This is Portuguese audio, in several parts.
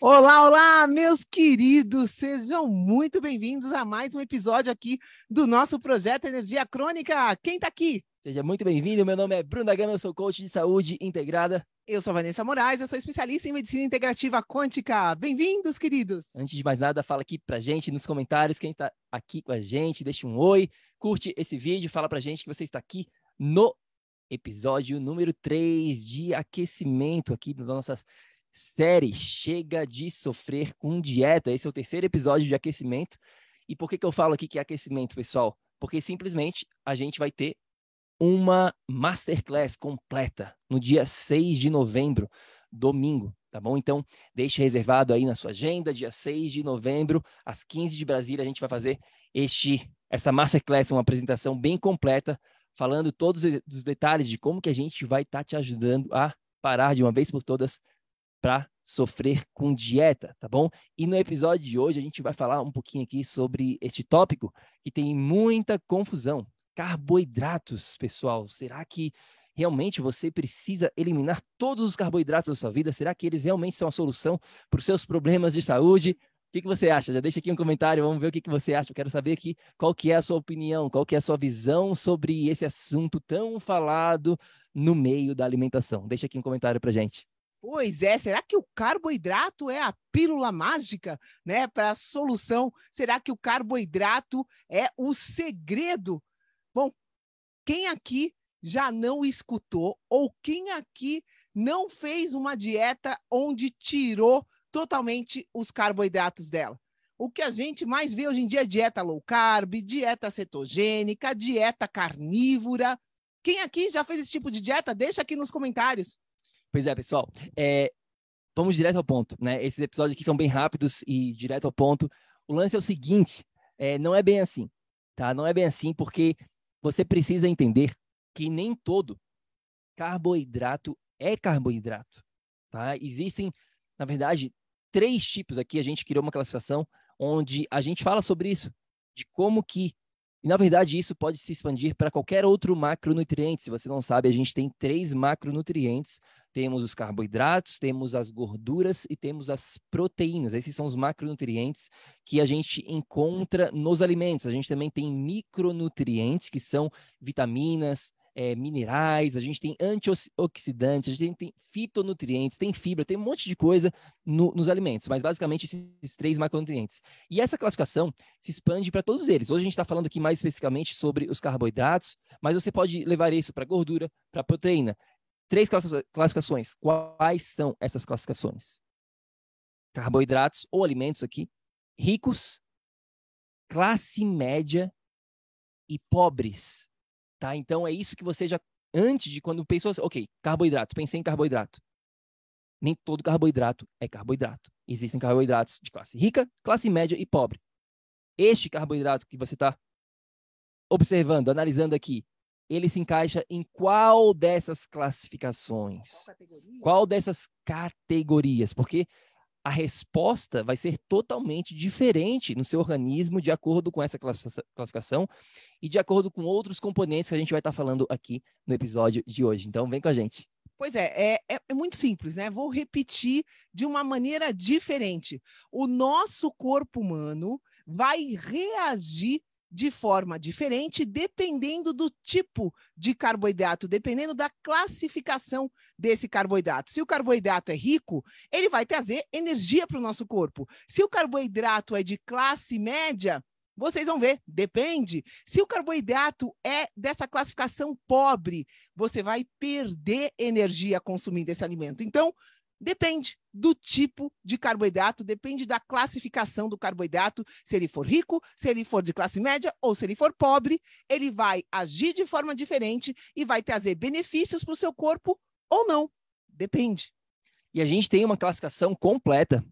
Olá, olá, meus queridos, sejam muito bem-vindos a mais um episódio aqui do nosso projeto Energia Crônica. Quem tá aqui? Seja muito bem-vindo, meu nome é Bruno da Gama, eu sou coach de saúde integrada. Eu sou Vanessa Moraes, eu sou especialista em medicina integrativa quântica. Bem-vindos, queridos! Antes de mais nada, fala aqui pra gente nos comentários quem está aqui com a gente, deixa um oi, curte esse vídeo, fala pra gente que você está aqui no episódio número 3 de aquecimento aqui da nossa série Chega de Sofrer com Dieta. Esse é o terceiro episódio de aquecimento. E por que, que eu falo aqui que é aquecimento, pessoal? Porque simplesmente a gente vai ter uma masterclass completa no dia 6 de novembro, domingo, tá bom? Então, deixe reservado aí na sua agenda, dia 6 de novembro, às 15 de Brasília, a gente vai fazer este essa masterclass, uma apresentação bem completa, falando todos os detalhes de como que a gente vai estar tá te ajudando a parar de uma vez por todas para sofrer com dieta, tá bom? E no episódio de hoje a gente vai falar um pouquinho aqui sobre este tópico que tem muita confusão. Carboidratos, pessoal. Será que realmente você precisa eliminar todos os carboidratos da sua vida? Será que eles realmente são a solução para os seus problemas de saúde? O que, que você acha? Já deixa aqui um comentário, vamos ver o que, que você acha. Eu quero saber aqui qual que é a sua opinião, qual que é a sua visão sobre esse assunto tão falado no meio da alimentação. Deixa aqui um comentário para gente. Pois é, será que o carboidrato é a pílula mágica, né, para a solução? Será que o carboidrato é o segredo? Bom, quem aqui já não escutou ou quem aqui não fez uma dieta onde tirou totalmente os carboidratos dela? O que a gente mais vê hoje em dia é dieta low carb, dieta cetogênica, dieta carnívora. Quem aqui já fez esse tipo de dieta? Deixa aqui nos comentários. Pois é, pessoal. É, vamos direto ao ponto, né? Esses episódios aqui são bem rápidos e direto ao ponto. O lance é o seguinte: é, não é bem assim, tá? Não é bem assim porque você precisa entender que nem todo carboidrato é carboidrato, tá? Existem, na verdade, três tipos aqui. A gente criou uma classificação onde a gente fala sobre isso, de como que e, na verdade, isso pode se expandir para qualquer outro macronutriente. Se você não sabe, a gente tem três macronutrientes. Temos os carboidratos, temos as gorduras e temos as proteínas. Esses são os macronutrientes que a gente encontra nos alimentos. A gente também tem micronutrientes, que são vitaminas, é, minerais, a gente tem antioxidantes, a gente tem, fitonutrientes, tem fibra, tem um monte de coisa no, nos alimentos, mas basicamente esses três macronutrientes. E essa classificação se expande para todos eles. Hoje a gente está falando aqui mais especificamente sobre os carboidratos, mas você pode levar isso para gordura, para proteína. Três classificações. Quais são essas classificações? Carboidratos ou alimentos aqui ricos, classe média e pobres. Tá? Então é isso que você já antes de quando pensou, assim, OK, carboidrato, pensei em carboidrato. Nem todo carboidrato é carboidrato. Existem carboidratos de classe rica, classe média e pobre. Este carboidrato que você está observando, analisando aqui, ele se encaixa em qual dessas classificações? Qual, qual dessas categorias? Porque a resposta vai ser totalmente diferente no seu organismo de acordo com essa classificação e de acordo com outros componentes que a gente vai estar falando aqui no episódio de hoje. Então, vem com a gente. Pois é, é, é, é, muito simples, né? Vou repetir de uma maneira diferente. O nosso corpo humano vai reagir de forma diferente, dependendo do tipo de carboidrato, dependendo da classificação desse carboidrato. Se o carboidrato é rico, ele vai trazer energia para o nosso corpo. Se o carboidrato é de classe média, vocês vão ver, depende. Se o carboidrato é dessa classificação pobre, você vai perder energia consumindo esse alimento. Então, Depende do tipo de carboidrato, depende da classificação do carboidrato. Se ele for rico, se ele for de classe média ou se ele for pobre, ele vai agir de forma diferente e vai trazer benefícios para o seu corpo ou não. Depende. E a gente tem uma classificação completa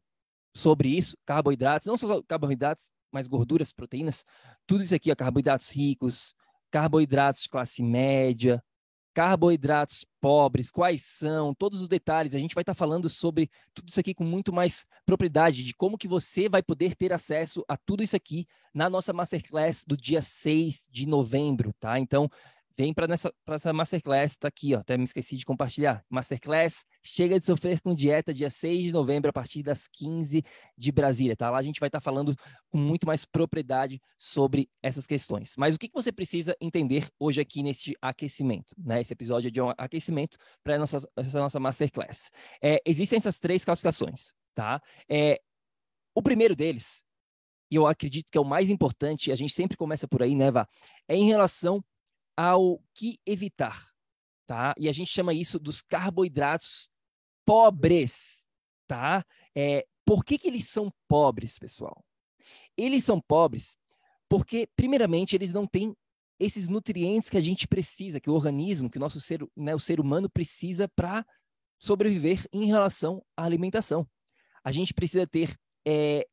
sobre isso, carboidratos, não só carboidratos, mas gorduras, proteínas, tudo isso aqui, ó, carboidratos ricos, carboidratos de classe média, carboidratos pobres, quais são, todos os detalhes. A gente vai estar tá falando sobre tudo isso aqui com muito mais propriedade, de como que você vai poder ter acesso a tudo isso aqui na nossa Masterclass do dia 6 de novembro, tá? Então, Vem para essa masterclass, tá aqui, ó, até me esqueci de compartilhar. Masterclass, chega de sofrer com dieta, dia 6 de novembro, a partir das 15 de Brasília, tá? Lá a gente vai estar tá falando com muito mais propriedade sobre essas questões. Mas o que, que você precisa entender hoje aqui neste aquecimento, né? Esse episódio é de um aquecimento para essa nossa masterclass. É, existem essas três classificações, tá? É, o primeiro deles, e eu acredito que é o mais importante, a gente sempre começa por aí, né, Vá? É em relação ao que evitar, tá? E a gente chama isso dos carboidratos pobres, tá? É, por que, que eles são pobres, pessoal? Eles são pobres porque, primeiramente, eles não têm esses nutrientes que a gente precisa, que o organismo, que o nosso ser, né, o ser humano precisa para sobreviver em relação à alimentação. A gente precisa ter é,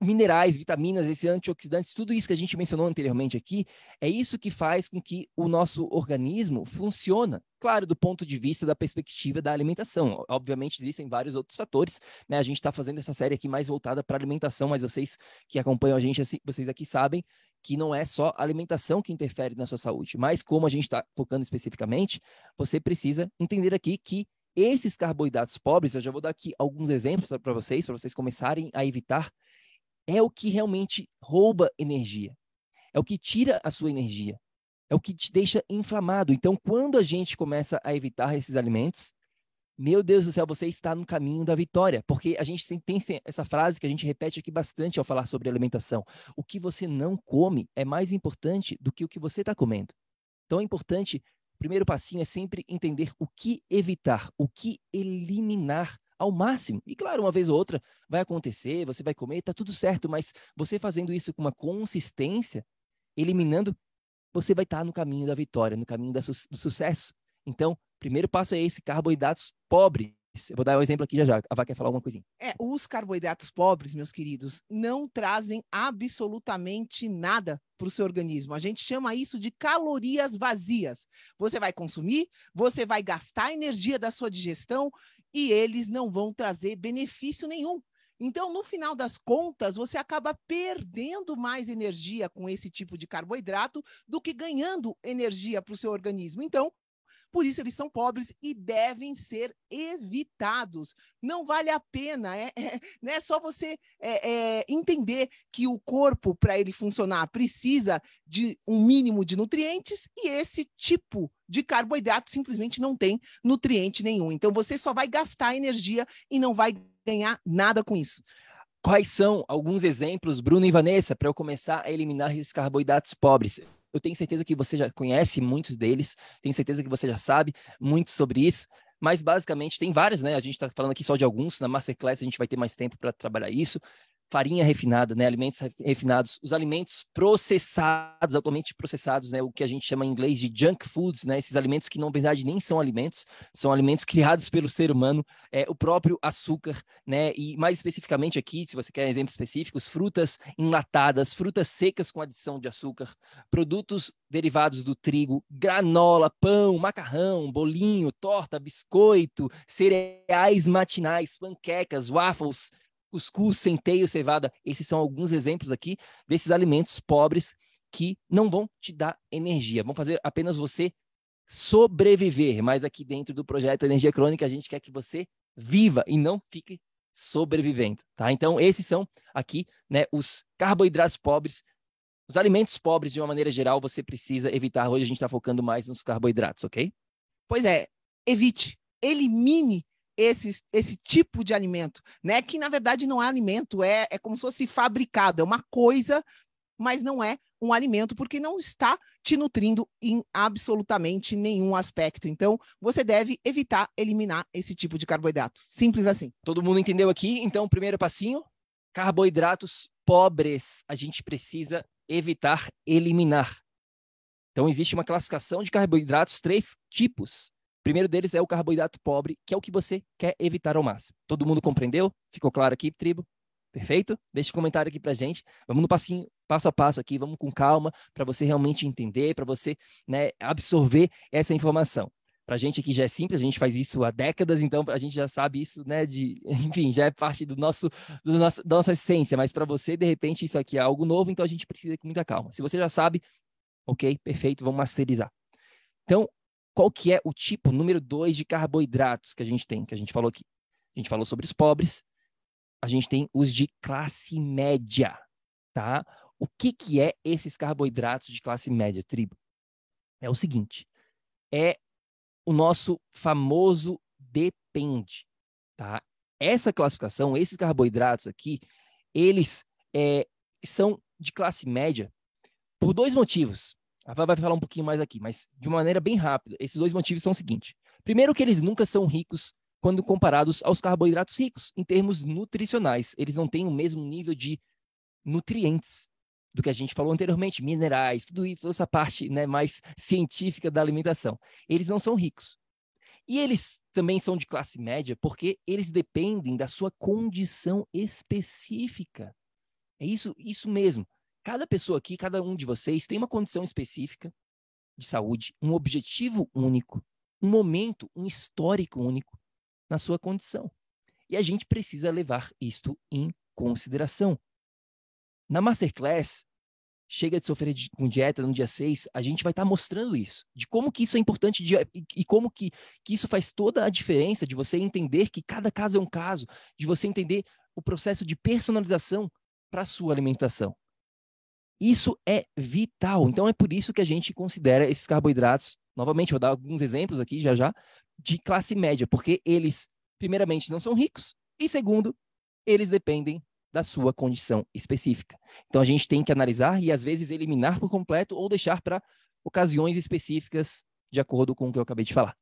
minerais, vitaminas, esses antioxidantes, tudo isso que a gente mencionou anteriormente aqui, é isso que faz com que o nosso organismo funcione. Claro, do ponto de vista da perspectiva da alimentação. Obviamente, existem vários outros fatores. Né? A gente está fazendo essa série aqui mais voltada para alimentação, mas vocês que acompanham a gente, assim, vocês aqui sabem que não é só a alimentação que interfere na sua saúde. Mas como a gente está focando especificamente, você precisa entender aqui que esses carboidratos pobres, eu já vou dar aqui alguns exemplos para vocês, para vocês começarem a evitar é o que realmente rouba energia. É o que tira a sua energia. É o que te deixa inflamado. Então, quando a gente começa a evitar esses alimentos, meu Deus do céu, você está no caminho da vitória. Porque a gente tem essa frase que a gente repete aqui bastante ao falar sobre alimentação. O que você não come é mais importante do que o que você está comendo. Então, é importante, primeiro passinho é sempre entender o que evitar, o que eliminar ao máximo. E claro, uma vez ou outra vai acontecer, você vai comer, tá tudo certo, mas você fazendo isso com uma consistência, eliminando, você vai estar no caminho da vitória, no caminho su do sucesso. Então, primeiro passo é esse, carboidratos pobres. Eu vou dar um exemplo aqui já já. A Vá quer falar alguma coisinha. É, os carboidratos pobres, meus queridos, não trazem absolutamente nada para o seu organismo. A gente chama isso de calorias vazias. Você vai consumir, você vai gastar energia da sua digestão e eles não vão trazer benefício nenhum. Então, no final das contas, você acaba perdendo mais energia com esse tipo de carboidrato do que ganhando energia para o seu organismo. Então, por isso eles são pobres e devem ser evitados. Não vale a pena, é, é, não é só você é, é, entender que o corpo, para ele funcionar, precisa de um mínimo de nutrientes e esse tipo de carboidrato simplesmente não tem nutriente nenhum. Então você só vai gastar energia e não vai ganhar nada com isso. Quais são alguns exemplos, Bruno e Vanessa, para eu começar a eliminar esses carboidratos pobres? Eu tenho certeza que você já conhece muitos deles, tenho certeza que você já sabe muito sobre isso, mas basicamente tem vários, né? A gente está falando aqui só de alguns, na Masterclass a gente vai ter mais tempo para trabalhar isso farinha refinada, né, alimentos refinados, os alimentos processados, altamente processados, né, o que a gente chama em inglês de junk foods, né, esses alimentos que na verdade nem são alimentos, são alimentos criados pelo ser humano, é, o próprio açúcar, né, e mais especificamente aqui, se você quer exemplos específicos, frutas enlatadas, frutas secas com adição de açúcar, produtos derivados do trigo, granola, pão, macarrão, bolinho, torta, biscoito, cereais matinais, panquecas, waffles, cuscuz, centeio, cevada. Esses são alguns exemplos aqui desses alimentos pobres que não vão te dar energia, vão fazer apenas você sobreviver, mas aqui dentro do projeto Energia Crônica a gente quer que você viva e não fique sobrevivendo, tá? Então esses são aqui, né, os carboidratos pobres, os alimentos pobres de uma maneira geral você precisa evitar. Hoje a gente está focando mais nos carboidratos, ok? Pois é, evite, elimine esse, esse tipo de alimento, né? Que na verdade não é alimento, é, é como se fosse fabricado, é uma coisa, mas não é um alimento, porque não está te nutrindo em absolutamente nenhum aspecto. Então, você deve evitar eliminar esse tipo de carboidrato. Simples assim. Todo mundo entendeu aqui? Então, primeiro passinho: carboidratos pobres a gente precisa evitar eliminar. Então, existe uma classificação de carboidratos, três tipos. Primeiro deles é o carboidrato pobre, que é o que você quer evitar ao máximo. Todo mundo compreendeu? Ficou claro aqui, tribo? Perfeito? Deixe um comentário aqui pra gente. Vamos no passinho, passo a passo aqui, vamos com calma, para você realmente entender, para você né, absorver essa informação. Para a gente aqui já é simples, a gente faz isso há décadas, então a gente já sabe isso, né? De, enfim, já é parte do nosso, do nosso da nossa essência, mas para você, de repente, isso aqui é algo novo, então a gente precisa com muita calma. Se você já sabe, ok, perfeito, vamos masterizar. Então, qual que é o tipo número dois de carboidratos que a gente tem, que a gente falou aqui? A gente falou sobre os pobres, a gente tem os de classe média, tá? O que, que é esses carboidratos de classe média, tribo? É o seguinte, é o nosso famoso depende, tá? Essa classificação, esses carboidratos aqui, eles é, são de classe média por dois motivos. A vai falar um pouquinho mais aqui, mas de uma maneira bem rápida. Esses dois motivos são o seguinte. Primeiro que eles nunca são ricos quando comparados aos carboidratos ricos, em termos nutricionais. Eles não têm o mesmo nível de nutrientes do que a gente falou anteriormente, minerais, tudo isso, toda essa parte né, mais científica da alimentação. Eles não são ricos. E eles também são de classe média porque eles dependem da sua condição específica. É isso, isso mesmo. Cada pessoa aqui, cada um de vocês tem uma condição específica de saúde, um objetivo único, um momento, um histórico único na sua condição. E a gente precisa levar isto em consideração. Na Masterclass, chega de sofrer com dieta no dia 6, a gente vai estar tá mostrando isso, de como que isso é importante de, e, e, como que, que isso faz toda a diferença de você entender que cada caso é um caso, de você entender o processo de personalização para a sua alimentação. Isso é vital. Então é por isso que a gente considera esses carboidratos, novamente, vou dar alguns exemplos aqui já já, de classe média, porque eles, primeiramente, não são ricos, e segundo, eles dependem da sua condição específica. Então a gente tem que analisar e às vezes eliminar por completo ou deixar para ocasiões específicas, de acordo com o que eu acabei de falar.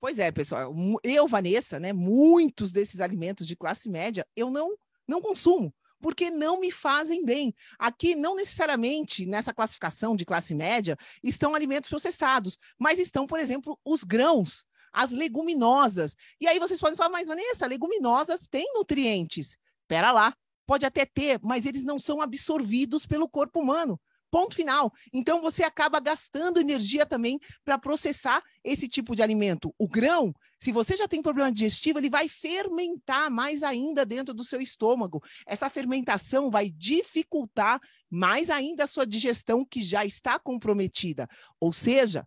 Pois é, pessoal. Eu, Vanessa, né, muitos desses alimentos de classe média eu não não consumo, porque não me fazem bem. Aqui não necessariamente nessa classificação de classe média estão alimentos processados, mas estão, por exemplo, os grãos, as leguminosas. E aí vocês podem falar, mas Vanessa, leguminosas têm nutrientes. Pera lá, Pode até ter, mas eles não são absorvidos pelo corpo humano. Ponto final. Então você acaba gastando energia também para processar esse tipo de alimento. O grão, se você já tem problema digestivo, ele vai fermentar mais ainda dentro do seu estômago. Essa fermentação vai dificultar mais ainda a sua digestão que já está comprometida. Ou seja,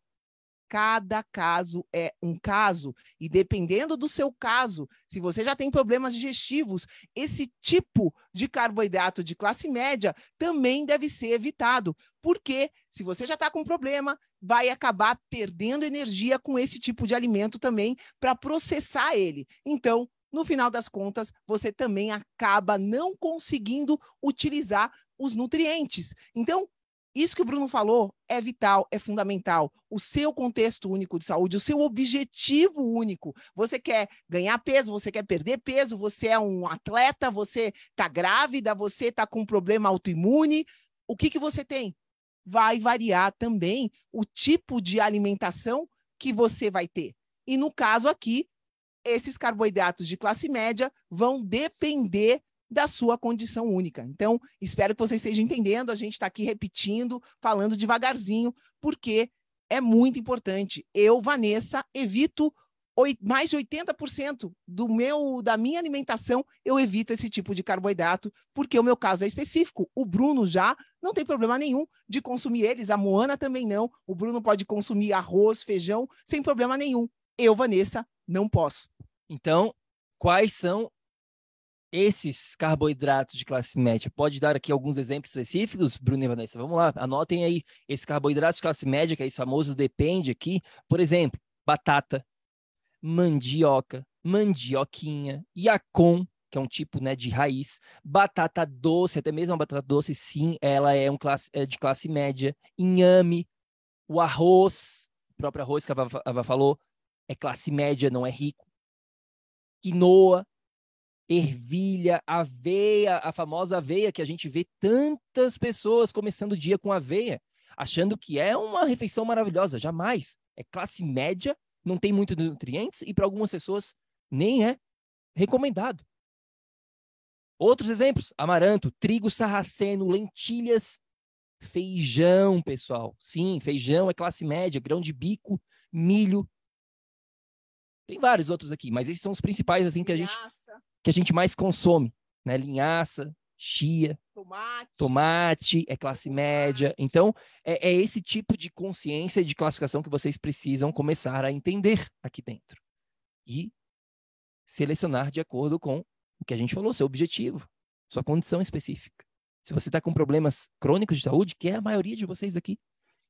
cada caso é um caso. E dependendo do seu caso, se você já tem problemas digestivos, esse tipo de carboidrato de classe média também deve ser evitado. Porque se você já está com problema, vai acabar perdendo energia com esse tipo de alimento também para processar ele. Então, no final das contas, você também acaba não conseguindo utilizar os nutrientes. Então, isso que o Bruno falou é vital, é fundamental. O seu contexto único de saúde, o seu objetivo único. Você quer ganhar peso, você quer perder peso, você é um atleta, você está grávida, você está com um problema autoimune. O que, que você tem? Vai variar também o tipo de alimentação que você vai ter. E no caso aqui, esses carboidratos de classe média vão depender da sua condição única. Então, espero que vocês estejam entendendo. A gente está aqui repetindo, falando devagarzinho, porque é muito importante. Eu, Vanessa, evito mais de 80% do meu da minha alimentação eu evito esse tipo de carboidrato, porque o meu caso é específico. O Bruno já não tem problema nenhum de consumir eles, a Moana também não. O Bruno pode consumir arroz, feijão sem problema nenhum. Eu, Vanessa, não posso. Então, quais são esses carboidratos de classe média? Pode dar aqui alguns exemplos específicos, Bruno e Vanessa? Vamos lá, anotem aí esses carboidratos de classe média, que é esse famoso depende aqui. Por exemplo, batata, mandioca, mandioquinha, yacon, que é um tipo né, de raiz, batata doce, até mesmo a batata doce, sim, ela é, um classe, é de classe média, inhame, o arroz, o próprio arroz que a Ava falou, é classe média, não é rico, quinoa, ervilha, aveia, a famosa aveia que a gente vê tantas pessoas começando o dia com aveia, achando que é uma refeição maravilhosa, jamais. É classe média não tem muitos nutrientes e para algumas pessoas nem é recomendado. Outros exemplos: amaranto, trigo sarraceno, lentilhas, feijão, pessoal. Sim, feijão é classe média, grão de bico, milho. Tem vários outros aqui, mas esses são os principais assim que a gente que a gente mais consome, né? Linhaça, chia, tomate, tomate é classe média. Então, é, é, esse tipo de consciência e de classificação que vocês precisam começar a entender aqui dentro. E selecionar de acordo com o que a gente falou, seu objetivo, sua condição específica. Se você está com problemas crônicos de saúde, que é a maioria de vocês aqui,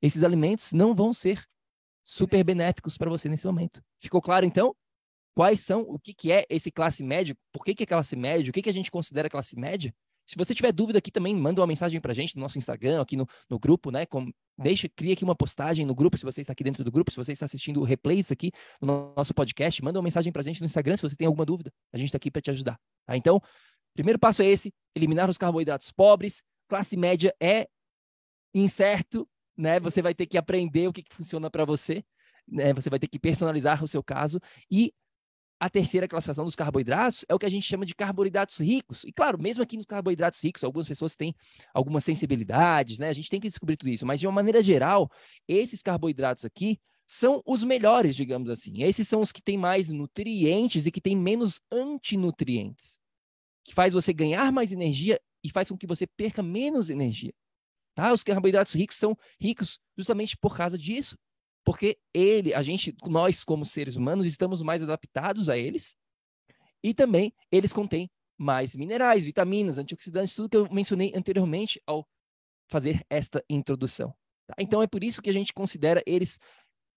esses alimentos não vão ser super benéficos para você nesse momento. Ficou claro, então? Quais são, o que, que é esse classe média? Por que, que é classe média? O que, que a gente considera classe média? Se você tiver dúvida aqui também, manda uma mensagem pra gente no nosso Instagram, aqui no, no grupo, né? Com, deixa, cria aqui uma postagem no grupo, se você está aqui dentro do grupo, se você está assistindo o replays aqui no nosso podcast, manda uma mensagem pra gente no Instagram se você tem alguma dúvida. A gente está aqui para te ajudar. Tá? Então, primeiro passo é esse: eliminar os carboidratos pobres. Classe média é incerto, né? Você vai ter que aprender o que, que funciona para você. Né? Você vai ter que personalizar o seu caso. E a terceira classificação dos carboidratos é o que a gente chama de carboidratos ricos. E claro, mesmo aqui nos carboidratos ricos, algumas pessoas têm algumas sensibilidades, né? A gente tem que descobrir tudo isso, mas de uma maneira geral, esses carboidratos aqui são os melhores, digamos assim. Esses são os que têm mais nutrientes e que têm menos antinutrientes, que faz você ganhar mais energia e faz com que você perca menos energia. Tá? Os carboidratos ricos são ricos justamente por causa disso porque ele, a gente, nós como seres humanos estamos mais adaptados a eles e também eles contêm mais minerais, vitaminas, antioxidantes, tudo que eu mencionei anteriormente ao fazer esta introdução. Tá? Então é por isso que a gente considera eles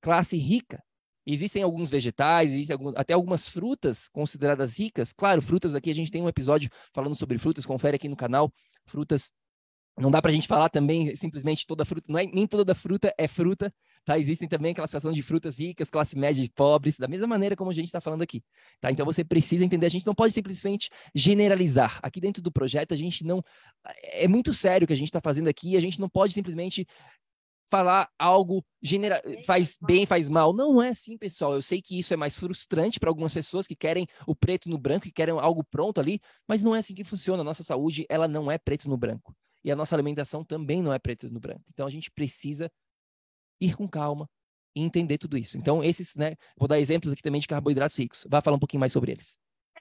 classe rica. Existem alguns vegetais, existem alguns, até algumas frutas consideradas ricas. Claro, frutas aqui a gente tem um episódio falando sobre frutas, confere aqui no canal. Frutas não dá para a gente falar também simplesmente toda fruta, não é, nem toda fruta é fruta, Tá? Existem também classificação de frutas ricas, classe média e pobres, da mesma maneira como a gente está falando aqui. Tá? Então você precisa entender, a gente não pode simplesmente generalizar. Aqui dentro do projeto, a gente não. É muito sério o que a gente está fazendo aqui, a gente não pode simplesmente falar algo genera... faz bem, faz mal. Não é assim, pessoal. Eu sei que isso é mais frustrante para algumas pessoas que querem o preto no branco, que querem algo pronto ali, mas não é assim que funciona. A nossa saúde, ela não é preto no branco. E a nossa alimentação também não é preto no branco. Então a gente precisa ir com calma e entender tudo isso. Então, esses, né, vou dar exemplos aqui também de carboidratos ricos. Vai falar um pouquinho mais sobre eles.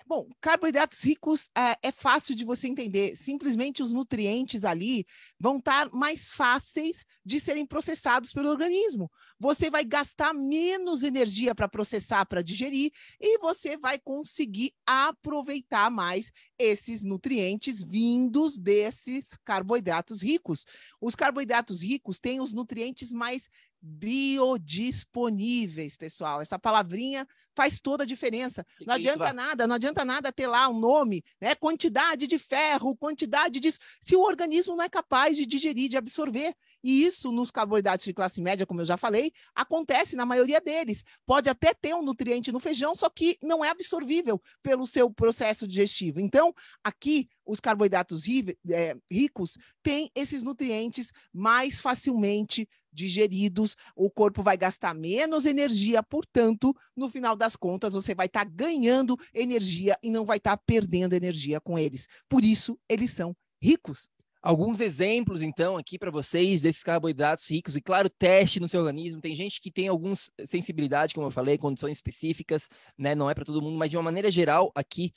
Bom, carboidratos ricos é, é, fácil de você entender. Simplesmente os nutrientes ali vão estar mais fáceis de serem processados pelo organismo. Você vai gastar menos energia para processar, para digerir, e você vai conseguir aproveitar mais esses nutrientes vindos desses carboidratos ricos. Os carboidratos ricos têm os nutrientes mais biodisponíveis, pessoal. Essa palavrinha faz toda a diferença. Que não que adianta é nada, não adianta nada ter lá um nome, né? Quantidade de ferro, quantidade disso, se o organismo não é capaz de digerir, de absorver. E isso nos carboidratos de classe média, como eu já falei, acontece na maioria deles. Pode até ter um nutriente no feijão, só que não é absorvível pelo seu processo digestivo. Então, aqui os carboidratos é, ricos têm esses nutrientes mais facilmente digeridos, o corpo vai gastar menos energia, portanto, no final das contas, você vai estar tá ganhando energia e não vai estar tá perdendo energia com eles. Por isso, eles são ricos. Alguns exemplos, então, aqui para vocês desses carboidratos ricos, e claro, teste no seu organismo. Tem gente que tem algumas sensibilidade, como eu falei, condições específicas, né? Não é para todo mundo, mas de uma maneira geral, aqui,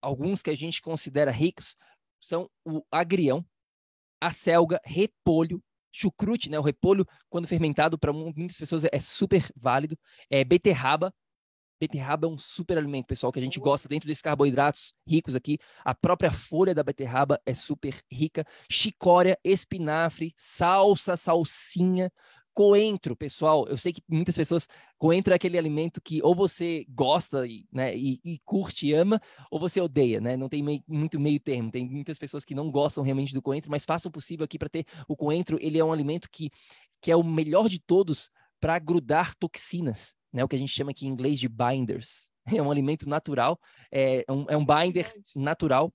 alguns que a gente considera ricos são o agrião, a selga, repolho, chucrute, né? O repolho, quando fermentado, para muitas pessoas é super válido. É beterraba, Beterraba é um super alimento, pessoal, que a gente gosta dentro desses carboidratos ricos aqui. A própria folha da beterraba é super rica. Chicória, espinafre, salsa, salsinha, coentro, pessoal. Eu sei que muitas pessoas. Coentro é aquele alimento que ou você gosta e, né, e, e curte e ama, ou você odeia, né? Não tem muito meio termo. Tem muitas pessoas que não gostam realmente do coentro, mas faça o possível aqui para ter o coentro. Ele é um alimento que, que é o melhor de todos para grudar toxinas né, o que a gente chama aqui em inglês de binders. É um alimento natural, é um, é um binder natural,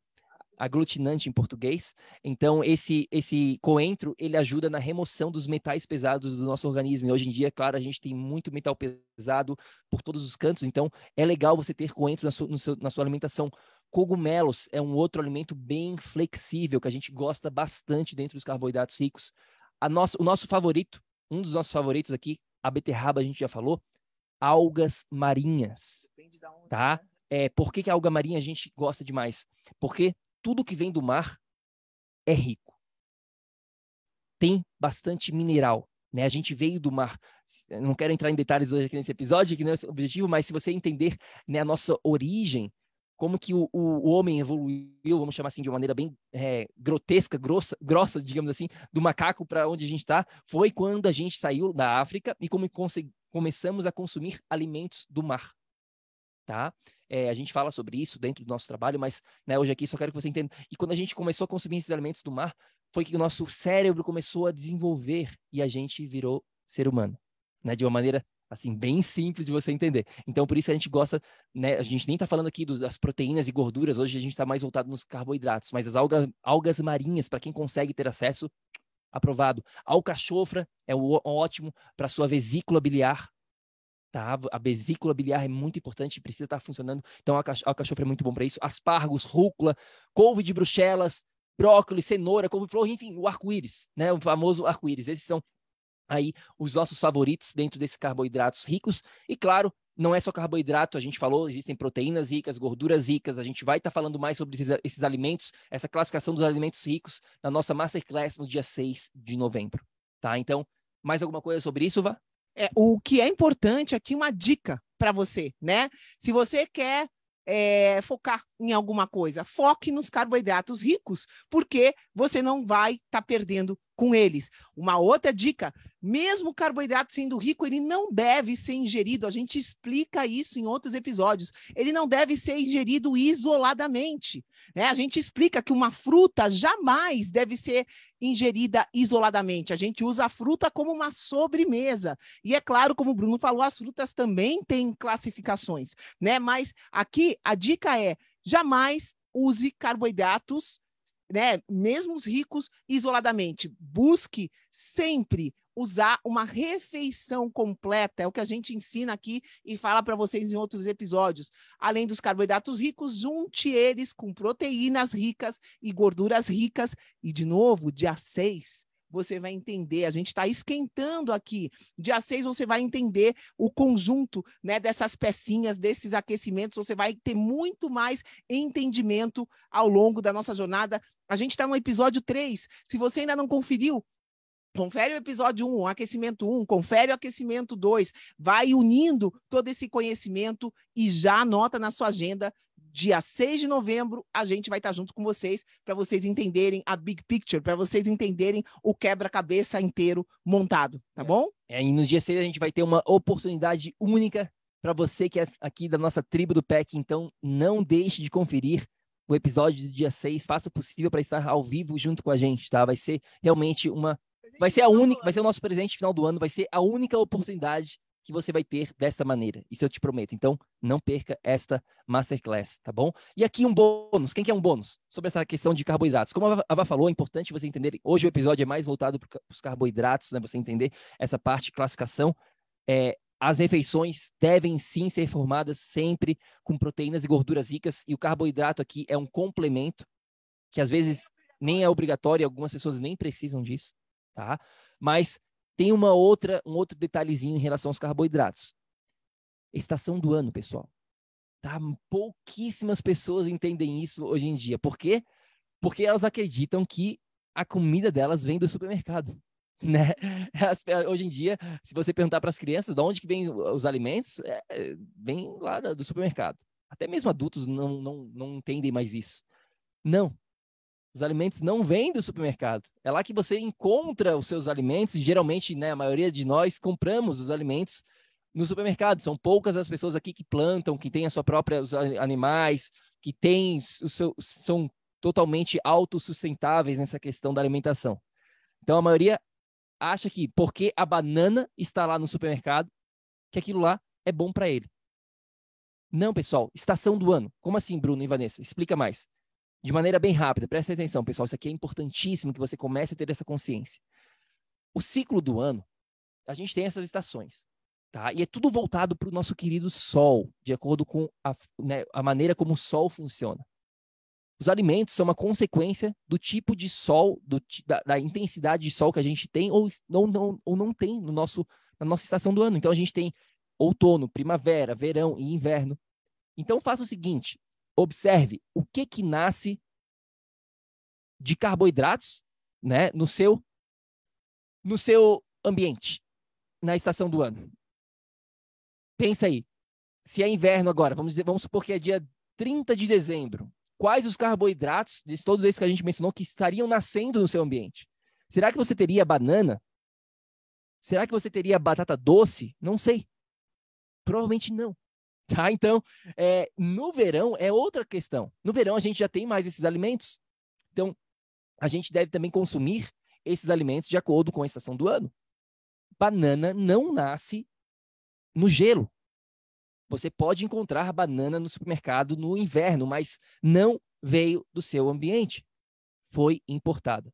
aglutinante em português. Então, esse, esse coentro, ele ajuda na remoção dos metais pesados do nosso organismo. E hoje em dia, claro, a gente tem muito metal pesado por todos os cantos, então é legal você ter coentro na sua, seu, na sua alimentação. Cogumelos é um outro alimento bem flexível, que a gente gosta bastante dentro dos carboidratos ricos. A nossa, o nosso favorito, um dos nossos favoritos aqui, a beterraba, a gente já falou, algas marinhas. Tá? Né? É, por que, que a alga marinha a gente gosta demais? Porque tudo que vem do mar é rico. Tem bastante mineral. Né? A gente veio do mar. não quero entrar em detalhes hoje aqui nesse episódio, que não é o objetivo, mas se você entender né, a nossa origem, como que o, o, homem evoluiu, vamos chamar assim de uma maneira bem é, grotesca, grossa, grossa, digamos assim, do macaco para onde a gente está, foi quando a gente saiu da África e como começamos a consumir alimentos do mar. Tá? É, a gente fala sobre isso dentro do nosso trabalho, mas né, hoje aqui só quero que você entenda. E quando a gente começou a consumir esses alimentos do mar, foi que o nosso cérebro começou a desenvolver e a gente virou ser humano, né? De uma maneira assim bem simples de você entender. Então por isso a gente gosta, né? A gente nem está falando aqui dos, das proteínas e gorduras. Hoje a gente está mais voltado nos carboidratos, mas as algas, algas marinhas para quem consegue ter acesso aprovado. Alcachofra é ótimo para sua vesícula biliar. Tá? A vesícula biliar é muito importante, precisa estar tá funcionando. Então, alcachofra é muito bom para isso. Aspargos, rúcula, couve de bruxelas, brócolis, cenoura, couve-flor, enfim, o arco-íris, né? O famoso arco-íris. Esses são aí os nossos favoritos dentro desses carboidratos ricos. E claro, não é só carboidrato, a gente falou, existem proteínas ricas, gorduras ricas, a gente vai estar tá falando mais sobre esses, esses, alimentos, essa classificação dos alimentos ricos na nossa Masterclass no dia 6 de novembro, tá? Então, mais alguma coisa sobre isso, Vá? É, o que é importante aqui, uma dica para você, né? Se você quer é, focar em alguma coisa, foque nos carboidratos ricos, porque você não vai estar tá perdendo com eles. Uma outra dica: mesmo o carboidrato sendo rico, ele não deve ser ingerido. A gente explica isso em outros episódios. Ele não deve ser ingerido isoladamente. Né? A gente explica que uma fruta jamais deve ser ingerida isoladamente. A gente usa a fruta como uma sobremesa. E é claro, como o Bruno falou, as frutas também têm classificações, né? Mas aqui a dica é: jamais use carboidratos né, mesmo os ricos isoladamente, busque sempre usar uma refeição completa, é o que a gente ensina aqui e fala para vocês em outros episódios. Além dos carboidratos ricos, junte eles com proteínas ricas e gorduras ricas. E, de novo, dia 6, você vai entender. A gente está esquentando aqui. Dia 6 você vai entender o conjunto né, dessas pecinhas, desses aquecimentos. Você vai ter muito mais entendimento ao longo da nossa jornada. A gente está no episódio 3. Se você ainda não conferiu, Confere o episódio 1, o aquecimento 1, confere o aquecimento 2, vai unindo todo esse conhecimento e já anota na sua agenda dia 6 de novembro, a gente vai estar junto com vocês para vocês entenderem a big picture, para vocês entenderem o quebra-cabeça inteiro montado, tá é. bom? É, e no dia 6 a gente vai ter uma oportunidade única para você que é aqui da nossa tribo do PEC, então não deixe de conferir o episódio do dia 6, faça o possível para estar ao vivo junto com a gente, tá? Vai ser realmente uma vai ser a única, vai ser o nosso presente final do ano, vai ser a única oportunidade que você vai ter dessa maneira. Isso eu te prometo. Então, não perca esta masterclass, tá bom? E aqui um bônus. Quem quer um bônus? Sobre essa questão de carboidratos. Como a Ava falou, é importante você entender. Hoje o episódio é mais voltado para os carboidratos, né? Você entender essa parte de classificação. É, as refeições devem sim ser formadas sempre com proteínas e gorduras ricas. E o carboidrato aqui é um complemento que às vezes nem é obrigatório, algumas pessoas nem precisam disso, tá? Mas tem uma outra, um outro detalhezinho em relação aos carboidratos. Estação do ano, pessoal. Tá? Pouquíssimas pessoas entendem isso hoje em dia. Por quê? Porque elas acreditam que a comida delas vem do supermercado. Né? hoje em dia, se você perguntar para as crianças de onde que vem os alimentos, é, vem lá do supermercado. Até mesmo adultos não, não, não entendem mais isso. Não. Os alimentos não vêm do supermercado. É lá que você encontra os seus alimentos. geralmente, né, a maioria de nós compramos os alimentos no supermercado. São poucas as pessoas aqui que plantam, que têm a sua própria os animais, que têm o seu, são totalmente autossustentáveis nessa questão da alimentação. Então a maioria acha que porque a banana está lá no supermercado, que aquilo lá é bom para ele. Não, pessoal, estação do ano. Como assim, Bruno e Vanessa? Explica mais. De maneira bem rápida, presta atenção, pessoal. Isso aqui é importantíssimo que você comece a ter essa consciência. O ciclo do ano, a gente tem essas estações. Tá? E é tudo voltado para o nosso querido Sol, de acordo com a, né, a maneira como o Sol funciona. Os alimentos são uma consequência do tipo de sol, do, da, da, intensidade de sol que a gente tem ou não, não, ou não tem no nosso, na nossa estação do ano. Então a gente tem outono, primavera, verão e inverno. Então faça o seguinte: observe o que que nasce de carboidratos, né, no seu no seu ambiente na estação do ano. Pensa aí. Se é inverno agora, vamos dizer, vamos supor que é dia 30 de dezembro. Quais os carboidratos, de todos esses que a gente mencionou, que estariam nascendo no seu ambiente? Será que você teria banana? Será que você teria batata doce? Não sei. Provavelmente não. Tá? Então, é, no verão é outra questão. No verão a gente já tem mais esses alimentos. Então, a gente deve também consumir esses alimentos de acordo com a estação do ano. Banana não nasce no gelo. Você pode encontrar banana no supermercado no inverno, mas não veio do seu ambiente. Foi importada.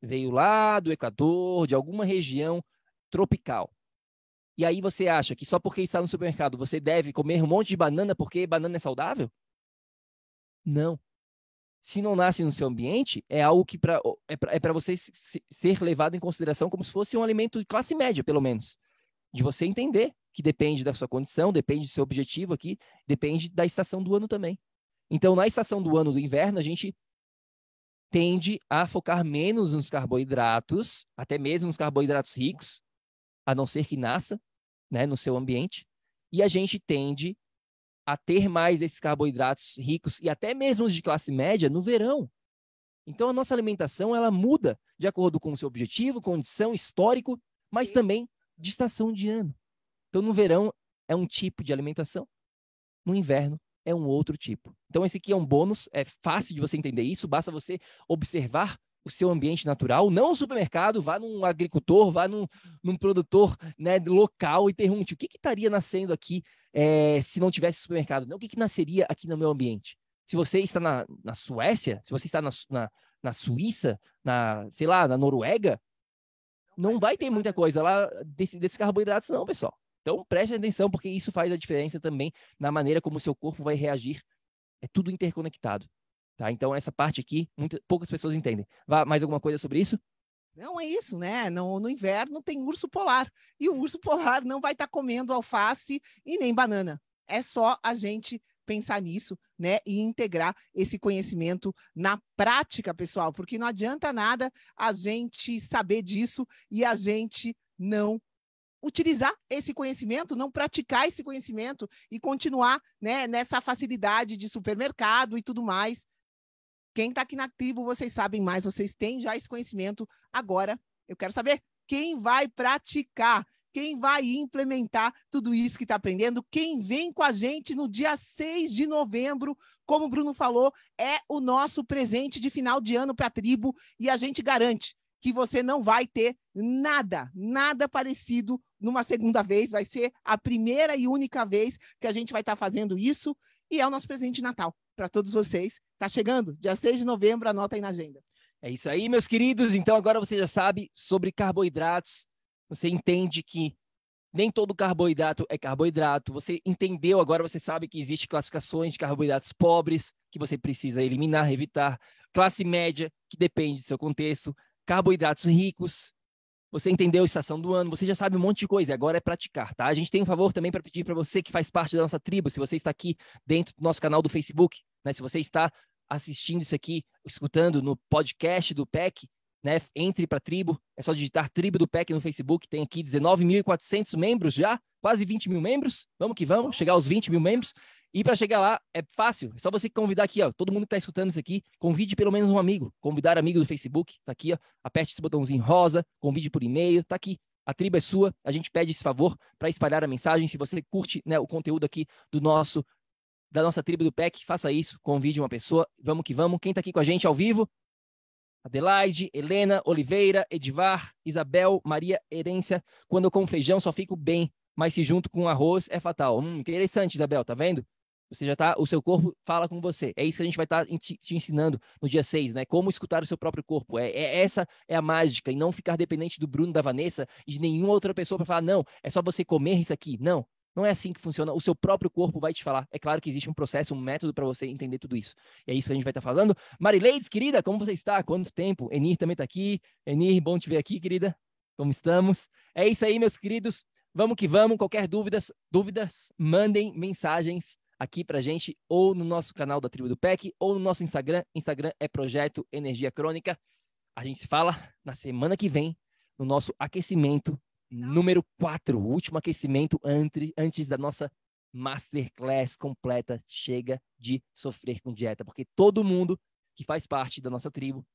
Veio lá do Equador, de alguma região tropical. E aí você acha que só porque está no supermercado você deve comer um monte de banana porque banana é saudável? Não. Se não nasce no seu ambiente, é algo que pra, é para é você ser levado em consideração como se fosse um alimento de classe média, pelo menos. De você entender que depende da sua condição, depende do seu objetivo aqui, depende da estação do ano também. Então, na estação do ano do inverno, a gente tende a focar menos nos carboidratos, até mesmo nos carboidratos ricos, a não ser que nasça né, no seu ambiente, e a gente tende a ter mais desses carboidratos ricos e até mesmo os de classe média no verão. Então a nossa alimentação ela muda de acordo com o seu objetivo, condição, histórico, mas também de estação de ano. Então, no verão é um tipo de alimentação, no inverno é um outro tipo. Então, esse aqui é um bônus, é fácil de você entender isso, basta você observar o seu ambiente natural, não o supermercado, vá num agricultor, vá num, num produtor né, local e pergunte o que, que estaria nascendo aqui é, se não tivesse supermercado, não, o que, que nasceria aqui no meu ambiente. Se você está na, na Suécia, se você está na, na, na Suíça, na, sei lá, na Noruega, não vai ter muita coisa lá desse, desses carboidratos, não, pessoal. Então, preste atenção, porque isso faz a diferença também na maneira como o seu corpo vai reagir. É tudo interconectado. Tá? Então, essa parte aqui, poucas pessoas entendem. Vá, mais alguma coisa sobre isso? Não é isso, né? No, no inverno tem urso polar. E o urso polar não vai estar tá comendo alface e nem banana. É só a gente pensar nisso, né, e integrar esse conhecimento na prática, pessoal, porque não adianta nada a gente saber disso e a gente não utilizar esse conhecimento, não praticar esse conhecimento e continuar né, nessa facilidade de supermercado e tudo mais. Quem está aqui na tribo, vocês sabem mais, vocês têm já esse conhecimento. Agora, eu quero saber quem vai praticar, quem vai implementar tudo isso que está aprendendo, quem vem com a gente no dia 6 de novembro, como o Bruno falou, é o nosso presente de final de ano para a tribo e a gente garante que você não vai ter nada, nada parecido numa segunda vez. Vai ser a primeira e única vez que a gente vai estar tá fazendo isso. E é o nosso presente de Natal para todos vocês. Tá chegando, dia 6 de novembro, anota aí na agenda. É isso aí, meus queridos. Então agora você já sabe sobre carboidratos. Você entende que nem todo carboidrato é carboidrato. Você entendeu, agora você sabe que existem classificações de carboidratos pobres que você precisa eliminar, evitar. classe média, que depende do seu contexto, carboidratos ricos, você entendeu a estação do ano, você já sabe um monte de coisa, agora é praticar, tá? A gente tem um favor também para pedir para você que faz parte da nossa tribo, se você está aqui dentro do nosso canal do Facebook, né? Se você está assistindo isso aqui, escutando no podcast do PEC, né? Entre para a tribo, é só digitar tribo do PEC no Facebook, tem aqui 19.400 membros já, quase 20 mil membros, vamos que vamos, chegar aos 20 mil membros, e para chegar lá é fácil, é só você convidar aqui, ó, todo mundo que está escutando isso aqui, convide pelo menos um amigo, convidar amigo do Facebook, tá aqui, ó, aperte esse botãozinho rosa, convide por e-mail, tá aqui. A tribo é sua, a gente pede esse favor para espalhar a mensagem. Se você curte né, o conteúdo aqui do nosso da nossa tribo do PEC, faça isso, convide uma pessoa, vamos que vamos. Quem está aqui com a gente ao vivo? Adelaide, Helena, Oliveira, Edivar, Isabel, Maria Herência. Quando eu como feijão só fico bem, mas se junto com arroz é fatal. Hum, interessante, Isabel, tá vendo? Você já tá, o seu corpo fala com você. É isso que a gente vai estar tá te, ensinando no dia 6, né? Como escutar o seu próprio corpo. É, é, essa é a mágica e não ficar dependente do Bruno, da Vanessa e de nenhuma outra pessoa para falar, não, é só você comer isso aqui. Não, não é assim que funciona. O seu próprio corpo vai te falar. É claro que existe um processo, um método para você entender tudo isso. E é isso que a gente vai estar tá falando. Marileides, querida, como você está? Quanto tempo? Enir também está aqui. Enir, bom te ver aqui, querida. Como estamos? É isso aí, meus queridos. Vamos que vamos. Qualquer dúvidas, dúvidas, mandem mensagens aqui pra gente, ou no nosso canal da Tribo do PEC, ou no nosso Instagram. Instagram é Projeto Energia Crônica. A gente se fala na semana que vem, no nosso aquecimento número 4, o último aquecimento antes, antes da nossa masterclass completa. Chega de sofrer com dieta, porque todo mundo que faz parte da nossa tribo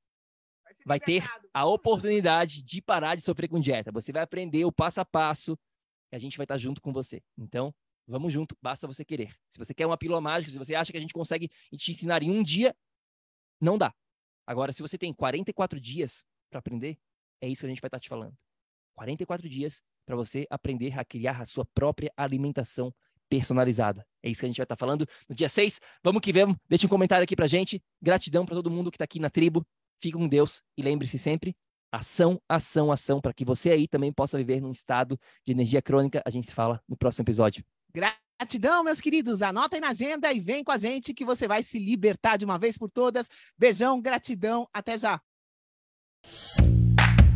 vai ter a oportunidade de parar de sofrer com dieta. Você vai aprender o passo a passo e a gente vai estar junto com você. Então, Vamos junto, basta você querer. Se você quer uma pílula mágica, se você acha que a gente consegue te ensinar em um dia, não dá. Agora, se você tem 44 dias para aprender, é isso que a gente vai estar te falando. 44 dias para você aprender a criar a sua própria alimentação personalizada. É isso que a gente vai estar tá falando no dia 6. Vamos que vamos. Deixe um comentário aqui pra gente. Gratidão para todo mundo que está aqui na tribo. Fique com Deus e lembre-se sempre, ação, ação, ação, para que você aí também possa viver num estado de energia crônica. A gente se fala no próximo episódio. Gratidão, meus queridos. Anota aí na agenda e vem com a gente que você vai se libertar de uma vez por todas. Beijão, gratidão. Até já.